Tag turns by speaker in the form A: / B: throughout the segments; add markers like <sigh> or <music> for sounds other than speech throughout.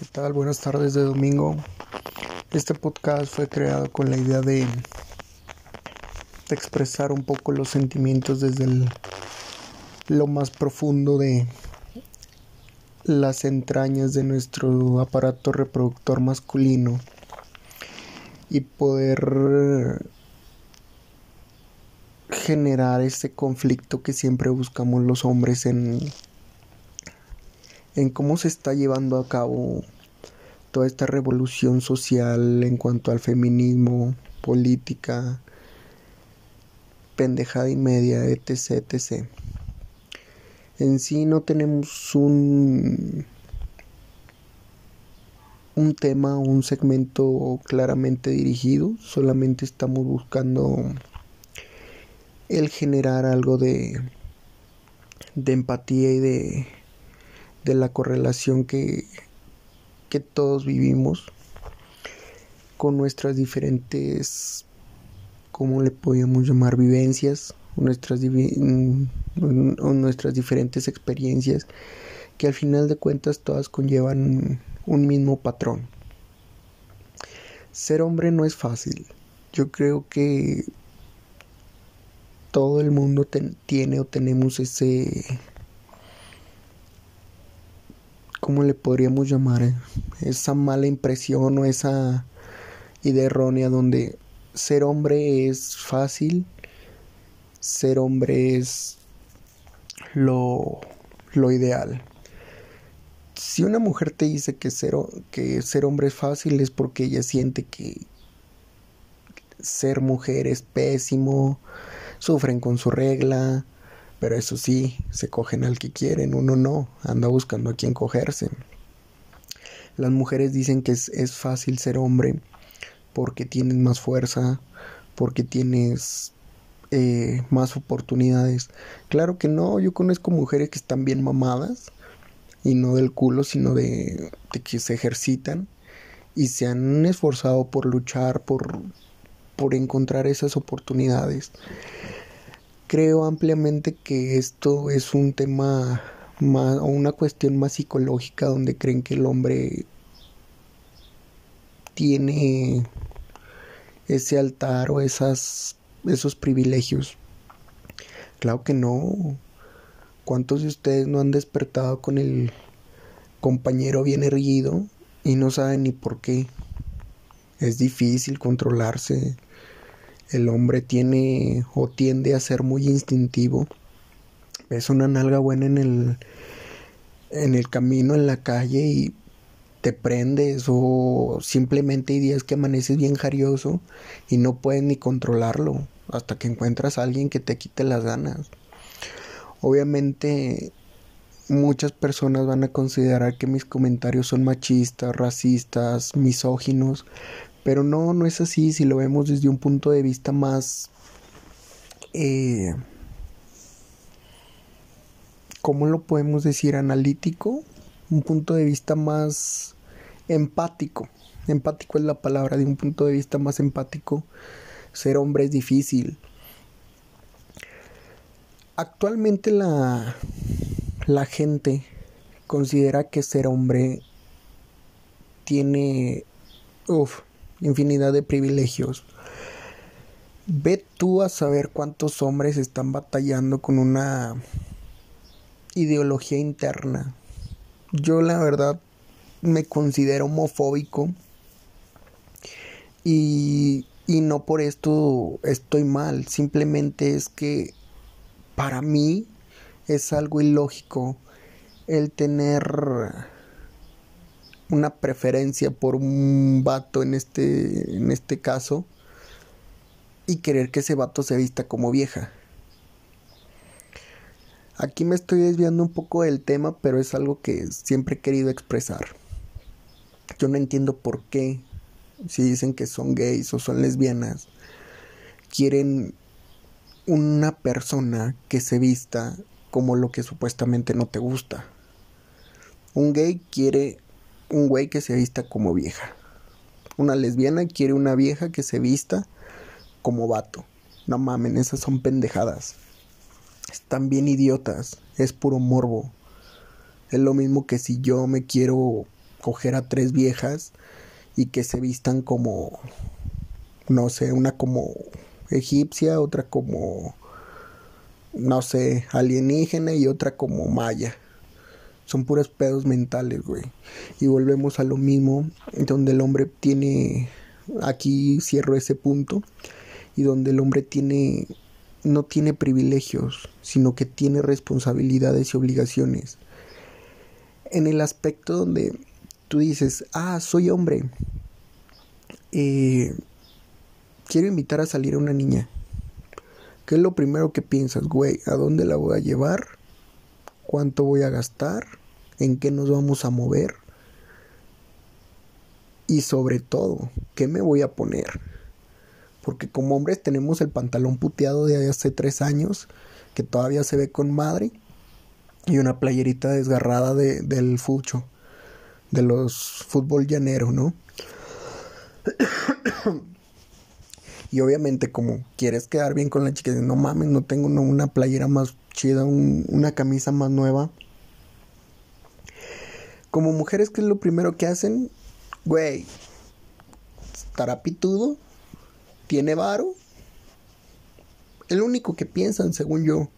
A: ¿Qué tal? Buenas tardes de domingo. Este podcast fue creado con la idea de, expresar un poco los sentimientos desde lo más profundo de las entrañas de nuestro aparato reproductor masculino y poder generar ese conflicto que siempre buscamos los hombres en en cómo se está llevando a cabo toda esta revolución social en cuanto al feminismo, política, pendejada y media, etc, etc. En sí no tenemos un un tema, un segmento claramente dirigido, solamente estamos buscando el generar algo de de empatía y de de la correlación que, que todos vivimos con nuestras diferentes, ¿cómo le podríamos llamar? Vivencias, nuestras, nuestras diferentes experiencias, que al final de cuentas todas conllevan un mismo patrón. Ser hombre no es fácil. Yo creo que todo el mundo tiene o tenemos ese ¿cómo le podríamos llamar? Eh? Esa mala impresión o esa idea errónea donde ser hombre es fácil, ser hombre es lo, lo ideal. Si una mujer te dice que ser, que ser hombre es fácil es porque ella siente que ser mujer es pésimo, sufren con su regla, pero eso sí, se cogen al que quieren, uno no, anda buscando a quien cogerse. Las mujeres dicen que es, fácil ser hombre porque tienes más fuerza, porque tienes eh, más oportunidades. Claro que no, yo conozco mujeres que están bien mamadas y no del culo, sino de, de que se ejercitan y se han esforzado por luchar, por, por encontrar esas oportunidades. Creo ampliamente que esto es un tema más, o una cuestión más psicológica donde creen que el hombre tiene ese altar o esas, esos privilegios. Claro que no. ¿Cuántos de ustedes no han despertado con el compañero bien erguido y no saben ni por qué? Es difícil controlarse el hombre tiene o tiende a ser muy instintivo. Es una nalga buena en el en el camino, en la calle y te prendes o simplemente hay días que amaneces bien jarioso y no puedes ni controlarlo hasta que encuentras a alguien que te quite las ganas. Obviamente muchas personas van a considerar que mis comentarios son machistas, racistas, misóginos, pero no, no es así si lo vemos desde un punto de vista más... Eh, ¿Cómo lo podemos decir? Analítico. Un punto de vista más empático. Empático es la palabra, de un punto de vista más empático. Ser hombre es difícil. Actualmente la, la gente considera que ser hombre tiene... Uf, infinidad de privilegios. Ve tú a saber cuántos hombres están batallando con una ideología interna. Yo la verdad me considero homofóbico y, y no por esto estoy mal, simplemente es que para mí es algo ilógico el tener una preferencia por un vato en este, en este caso y querer que ese vato se vista como vieja. Aquí me estoy desviando un poco del tema, pero es algo que siempre he querido expresar. Yo no entiendo por qué, si dicen que son gays o son lesbianas, quieren una persona que se vista como lo que supuestamente no te gusta. Un gay quiere un güey que se vista como vieja. Una lesbiana quiere una vieja que se vista como vato. No mamen, esas son pendejadas. Están bien idiotas. Es puro morbo. Es lo mismo que si yo me quiero coger a tres viejas y que se vistan como, no sé, una como egipcia, otra como, no sé, alienígena y otra como maya. Son puros pedos mentales, güey. Y volvemos a lo mismo, donde el hombre tiene, aquí cierro ese punto, y donde el hombre tiene, no tiene privilegios, sino que tiene responsabilidades y obligaciones. En el aspecto donde tú dices, ah, soy hombre, eh, quiero invitar a salir a una niña. ¿Qué es lo primero que piensas, güey? ¿A dónde la voy a llevar? ¿Cuánto voy a gastar? ¿En qué nos vamos a mover? Y sobre todo, ¿qué me voy a poner? Porque como hombres tenemos el pantalón puteado de hace tres años, que todavía se ve con madre, y una playerita desgarrada de, del fucho, de los fútbol llanero, ¿no? <coughs> y obviamente como quieres quedar bien con la chica, no mames, no tengo una playera más chida, una camisa más nueva. Como mujeres, ¿qué es lo primero que hacen? Güey, estará pitudo, tiene varo. El único que piensan, según yo.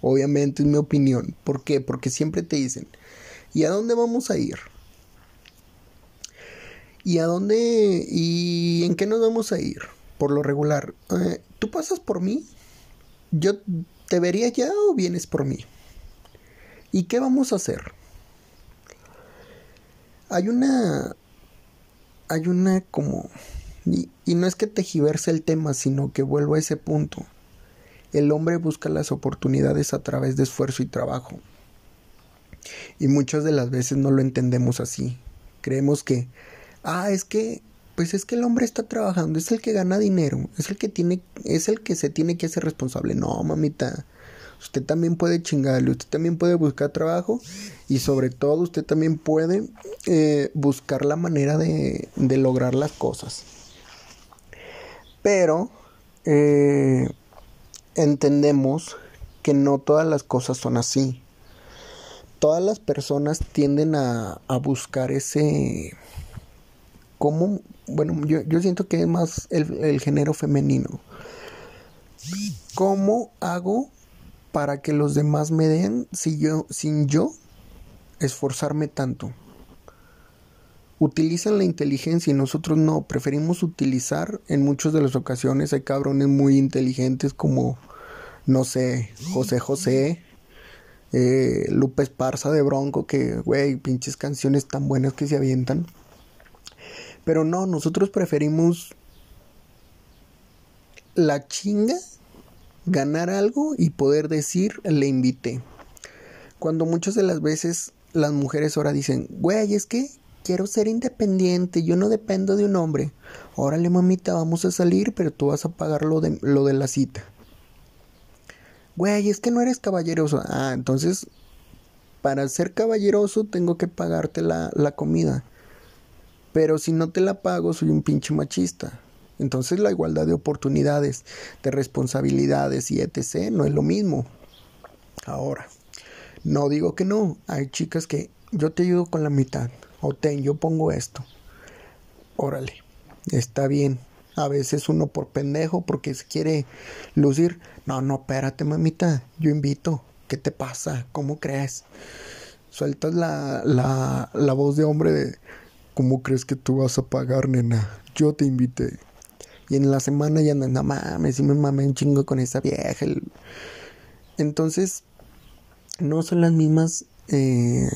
A: Obviamente es mi opinión. ¿Por qué? Porque siempre te dicen, ¿y a dónde vamos a ir? ¿Y a dónde y en qué nos vamos a ir? Por lo regular, eh, ¿tú pasas por mí? ¿Yo te vería ya o vienes por mí? ¿Y qué vamos a hacer? Hay una... Hay una como... Y, no es que tejiverse el tema, sino que vuelvo a ese punto. El hombre busca las oportunidades a través de esfuerzo y trabajo. Y muchas de las veces no lo entendemos así. Creemos que ah, es que, pues es que el hombre está trabajando, es el que gana dinero, es el que tiene, es el que se tiene que hacer responsable. No, mamita, usted también puede chingarle, usted también puede buscar trabajo y sobre todo usted también puede eh, buscar la manera de, lograr las cosas. Pero eh, entendemos que no todas las cosas son así. Todas las personas tienden a, buscar ese cómo, bueno, yo, yo siento que es más el, género femenino. ¿Cómo hago para que los demás me den si yo, sin yo esforzarme tanto? Utilizan la inteligencia y nosotros no. Preferimos utilizar en muchas de las ocasiones. Hay cabrones muy inteligentes como, no sé, José José, eh, Lupe Esparza de Bronco, que, güey, pinches canciones tan buenas que se avientan. Pero no, nosotros preferimos la chinga, ganar algo y poder decir le invité. Cuando muchas de las veces las mujeres ahora dicen, güey, es que quiero ser independiente, yo no dependo de un hombre. Órale, mamita, vamos a salir, pero tú vas a pagar lo de, lo de la cita. Güey, es que no eres caballeroso. Ah, entonces, para ser caballeroso tengo que pagarte la, la comida. Pero si no te la pago, soy un pinche machista. Entonces la igualdad de oportunidades, de responsabilidades y etc. no es lo mismo. Ahora, no digo que no. Hay chicas que yo te ayudo con la mitad. O ten, yo pongo esto. Órale, está bien. A veces uno por pendejo, porque se quiere lucir. No, no, espérate, mamita. Yo invito. ¿Qué te pasa? ¿Cómo crees? Sueltas la, la, la voz de hombre de ¿Cómo crees que tú vas a pagar, nena? Yo te invité. Y en la semana ya no, no mames, y me mamé un chingo con esa vieja. Entonces, no son las mismas. Eh,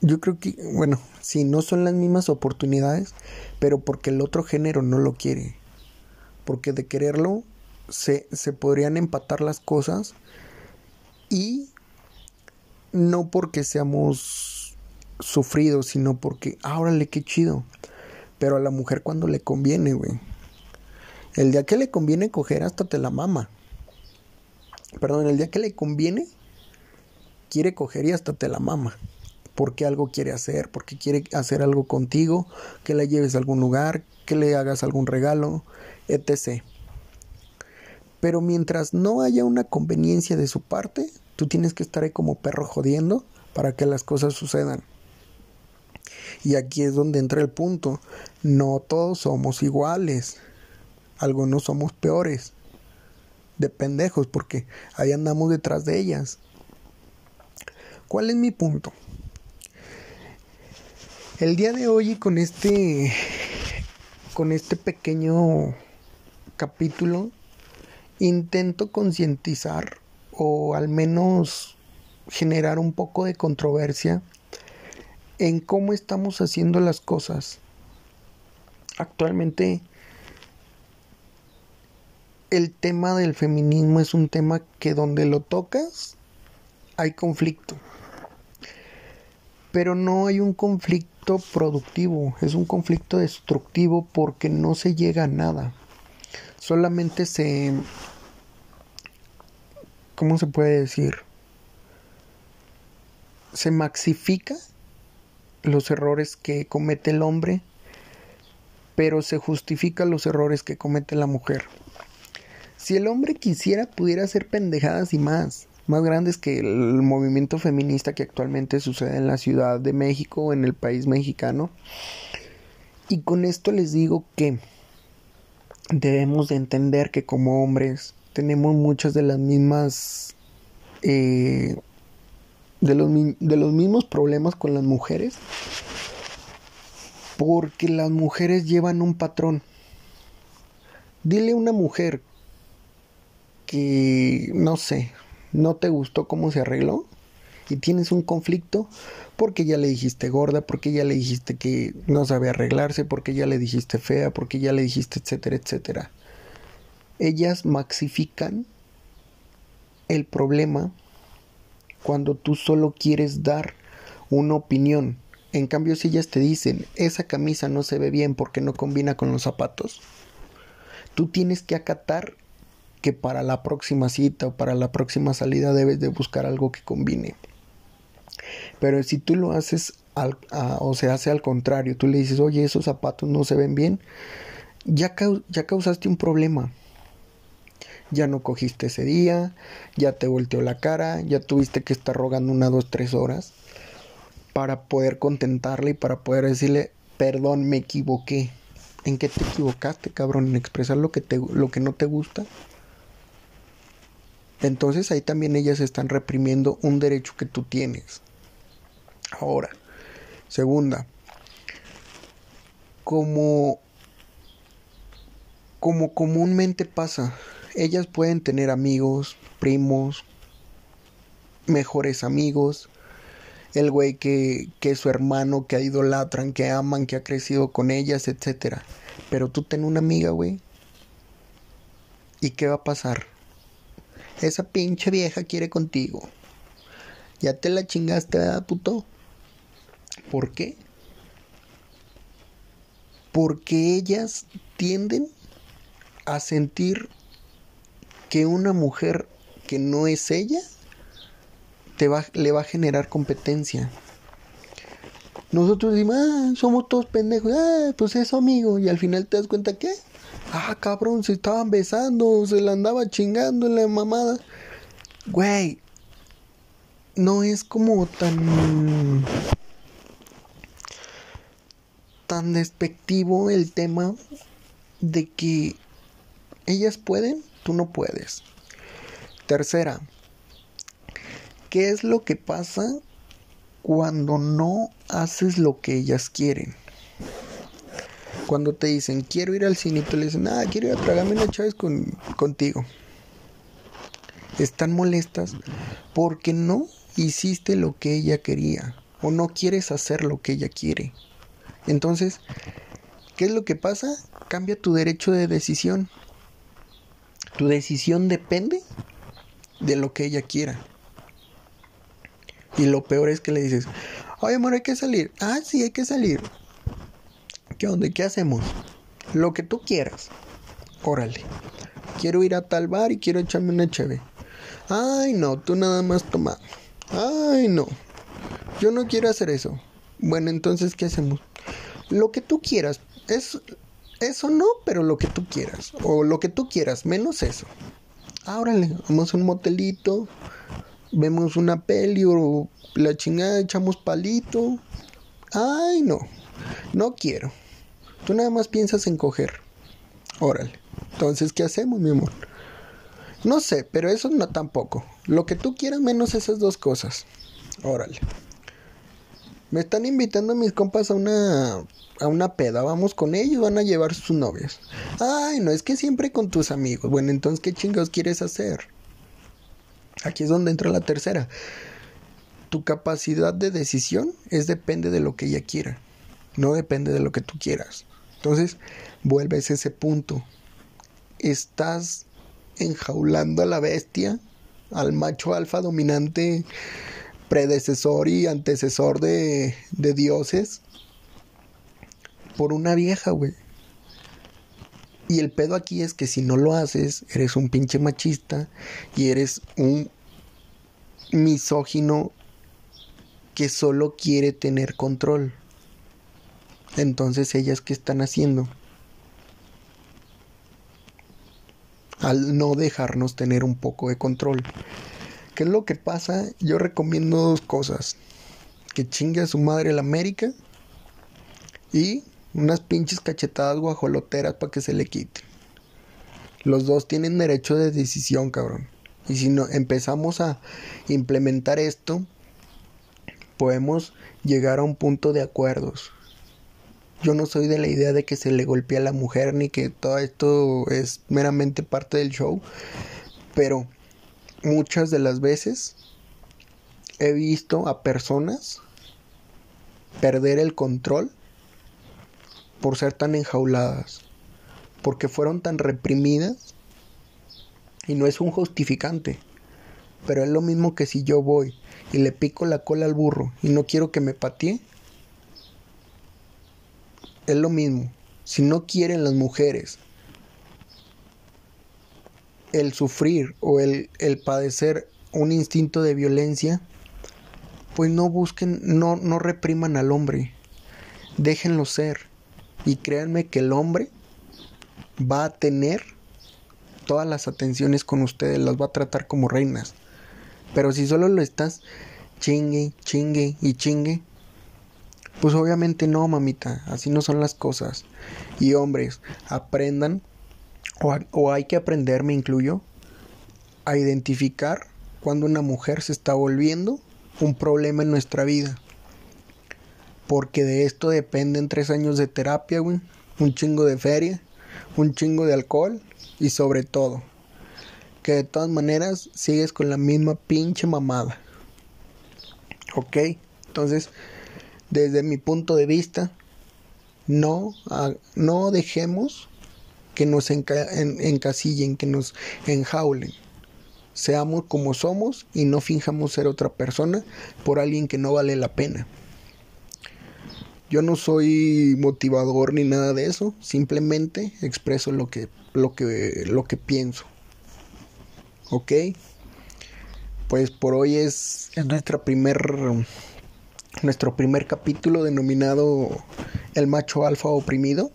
A: yo creo que, bueno, sí, no son las mismas oportunidades, pero porque el otro género no lo quiere. Porque de quererlo se, se podrían empatar las cosas y no porque seamos sufrido, sino porque, ah, órale, qué chido. Pero a la mujer cuando le conviene, güey. El día que le conviene coger hasta te la mama. Perdón, el día que le conviene, quiere coger y hasta te la mama. Porque algo quiere hacer, porque quiere hacer algo contigo, que la lleves a algún lugar, que le hagas algún regalo, etc. Pero mientras no haya una conveniencia de su parte, tú tienes que estar ahí como perro jodiendo para que las cosas sucedan. Y aquí es donde entra el punto. No todos somos iguales. Algunos somos peores. De pendejos, porque ahí andamos detrás de ellas. ¿Cuál es mi punto? El día de hoy con este con este pequeño capítulo intento concientizar o al menos generar un poco de controversia en cómo estamos haciendo las cosas. Actualmente el tema del feminismo es un tema que donde lo tocas hay conflicto. Pero no hay un conflicto productivo, es un conflicto destructivo porque no se llega a nada. Solamente se ¿cómo se puede decir? Se maxifica los errores que comete el hombre, pero se justifica los errores que comete la mujer. Si el hombre quisiera, pudiera hacer pendejadas y más, más grandes que el movimiento feminista que actualmente sucede en la Ciudad de México, en el país mexicano. Y con esto les digo que debemos de entender que como hombres tenemos muchas de las mismas eh, de, los, de los mismos problemas con las mujeres porque las mujeres llevan un patrón. Dile a una mujer que no sé no te gustó cómo se arregló y tienes un conflicto porque ya le dijiste gorda, porque ya le dijiste que no sabe arreglarse, porque ya le dijiste fea, porque ya le dijiste etcétera, etcétera. Ellas maxifican el problema cuando tú solo quieres dar una opinión. En cambio, si ellas te dicen, esa camisa no se ve bien porque no combina con los zapatos, tú tienes que acatar que para la próxima cita o para la próxima salida debes de buscar algo que combine. Pero si tú lo haces o se hace al contrario, tú le dices, oye, esos zapatos no se ven bien, ya, ya causaste un problema ya no cogiste ese día, ya te volteó la cara, ya tuviste que estar rogando una, dos, tres horas para poder contentarle y para poder decirle, perdón, me equivoqué. ¿En qué te equivocaste, cabrón? ¿En expresar lo que, te, lo que no te gusta? Entonces ahí también ellas están reprimiendo un derecho que tú tienes. Ahora, segunda, como, como comúnmente pasa, ellas pueden tener amigos, primos, mejores amigos, el güey que, que es su hermano, que idolatran, que aman, que ha crecido con ellas, etc. Pero tú ten una amiga, güey. ¿Y qué va a pasar? Esa pinche vieja quiere contigo. Ya te la chingaste, ¿verdad, puto? ¿Por qué? Porque ellas tienden a sentir que una mujer que no es ella te va, le va a generar competencia. Nosotros decimos, ah, somos todos pendejos, ah, pues eso amigo, y al final te das cuenta que, ah, cabrón, se estaban besando, se la andaba chingando en la mamada. Güey, no es como tan tan despectivo el tema de que ellas pueden tú no puedes. Tercera, ¿qué es lo que pasa cuando no haces lo que ellas quieren? Cuando te dicen, quiero ir al cine y tú le dicen, ah, quiero ir a tragarme una chaves con, contigo. Están molestas porque no hiciste lo que ella quería o no quieres hacer lo que ella quiere. Entonces, ¿qué es lo que pasa? Cambia tu derecho de decisión. Tu decisión depende de lo que ella quiera. Y lo peor es que le dices, oye amor, hay que salir. Ah, sí, hay que salir. ¿Qué onda? ¿Qué hacemos? Lo que tú quieras. Órale. Quiero ir a tal bar y quiero echarme una cheve. Ay, no, tú nada más toma. Ay, no. Yo no quiero hacer eso. Bueno, entonces, ¿qué hacemos? Lo que tú quieras. Es eso no, pero lo que tú quieras. O lo que tú quieras, menos eso. Árale, vamos a un motelito, vemos una peli o la chingada, echamos palito, Ay, no, no quiero. Tú nada más piensas en coger. Órale. Entonces, ¿qué hacemos, mi amor? No sé, pero eso no tampoco. Lo que tú quieras menos esas dos cosas. Órale. Me están invitando mis compas a una a una peda, vamos con ellos, van a llevar sus novias. Ay, no, es que siempre con tus amigos. Bueno, entonces, ¿qué chingados quieres hacer? Aquí es donde entra la tercera. Tu capacidad de decisión es depende de lo que ella quiera, no depende de lo que tú quieras. Entonces, vuelves a ese punto. Estás enjaulando a la bestia, al macho alfa dominante, predecesor y antecesor de, dioses, por una vieja, güey. Y el pedo aquí es que si no lo haces, eres un pinche machista y eres un misógino que solo quiere tener control. Entonces ellas qué están haciendo? Al no dejarnos tener un poco de control. ¿Qué es lo que pasa? Yo recomiendo dos cosas. Que chingue a su madre la América y unas pinches cachetadas guajoloteras para que se le quite. Los dos tienen derecho de decisión, cabrón. Y si no empezamos a implementar esto, podemos llegar a un punto de acuerdos. Yo no soy de la idea de que se le golpee a la mujer ni que todo esto es meramente parte del show, pero muchas de las veces he visto a personas perder el control por ser tan enjauladas, porque fueron tan reprimidas y no es un justificante, pero es lo mismo que si yo voy y le pico la cola al burro y no quiero que me patee, es lo mismo. Si no quieren las mujeres el sufrir o el, el padecer un instinto de violencia, pues no busquen, no, no repriman al hombre, déjenlo ser. Y créanme que el hombre va a tener todas las atenciones con ustedes, las va a tratar como reinas. Pero si solo lo estás chingue, chingue y chingue, pues obviamente no, mamita, así no son las cosas. Y hombres, aprendan, o, hay que aprender, me incluyo, a identificar cuando una mujer se está volviendo un problema en nuestra vida. Porque de esto dependen tres años de terapia, un chingo de feria, un chingo de alcohol y sobre todo, que de todas maneras sigues con la misma pinche mamada. ¿Ok? Entonces, desde mi punto de vista, no, no dejemos que nos encasillen, que nos enjaulen. Seamos como somos y no finjamos ser otra persona por alguien que no vale la pena. Yo no soy motivador ni nada de eso, simplemente expreso lo que lo que lo que pienso. ¿Ok? Pues por hoy es, es nuestra primer nuestro primer capítulo denominado El macho alfa oprimido.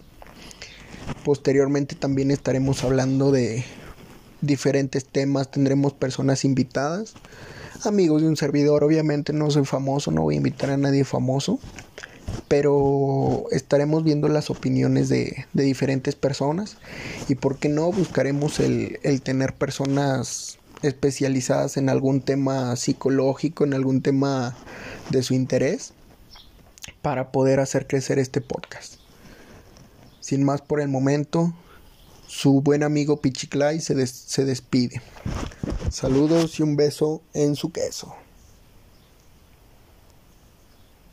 A: Posteriormente también estaremos hablando de diferentes temas, tendremos personas invitadas, amigos de un servidor, obviamente no soy famoso, no voy a invitar a nadie famoso, pero estaremos viendo las opiniones de, diferentes personas y por qué no buscaremos el, el tener personas especializadas en algún tema psicológico, en algún tema de su interés, para poder hacer crecer este podcast. Sin más por el momento, su buen amigo Pichiclay se, se despide. Saludos y un beso en su queso.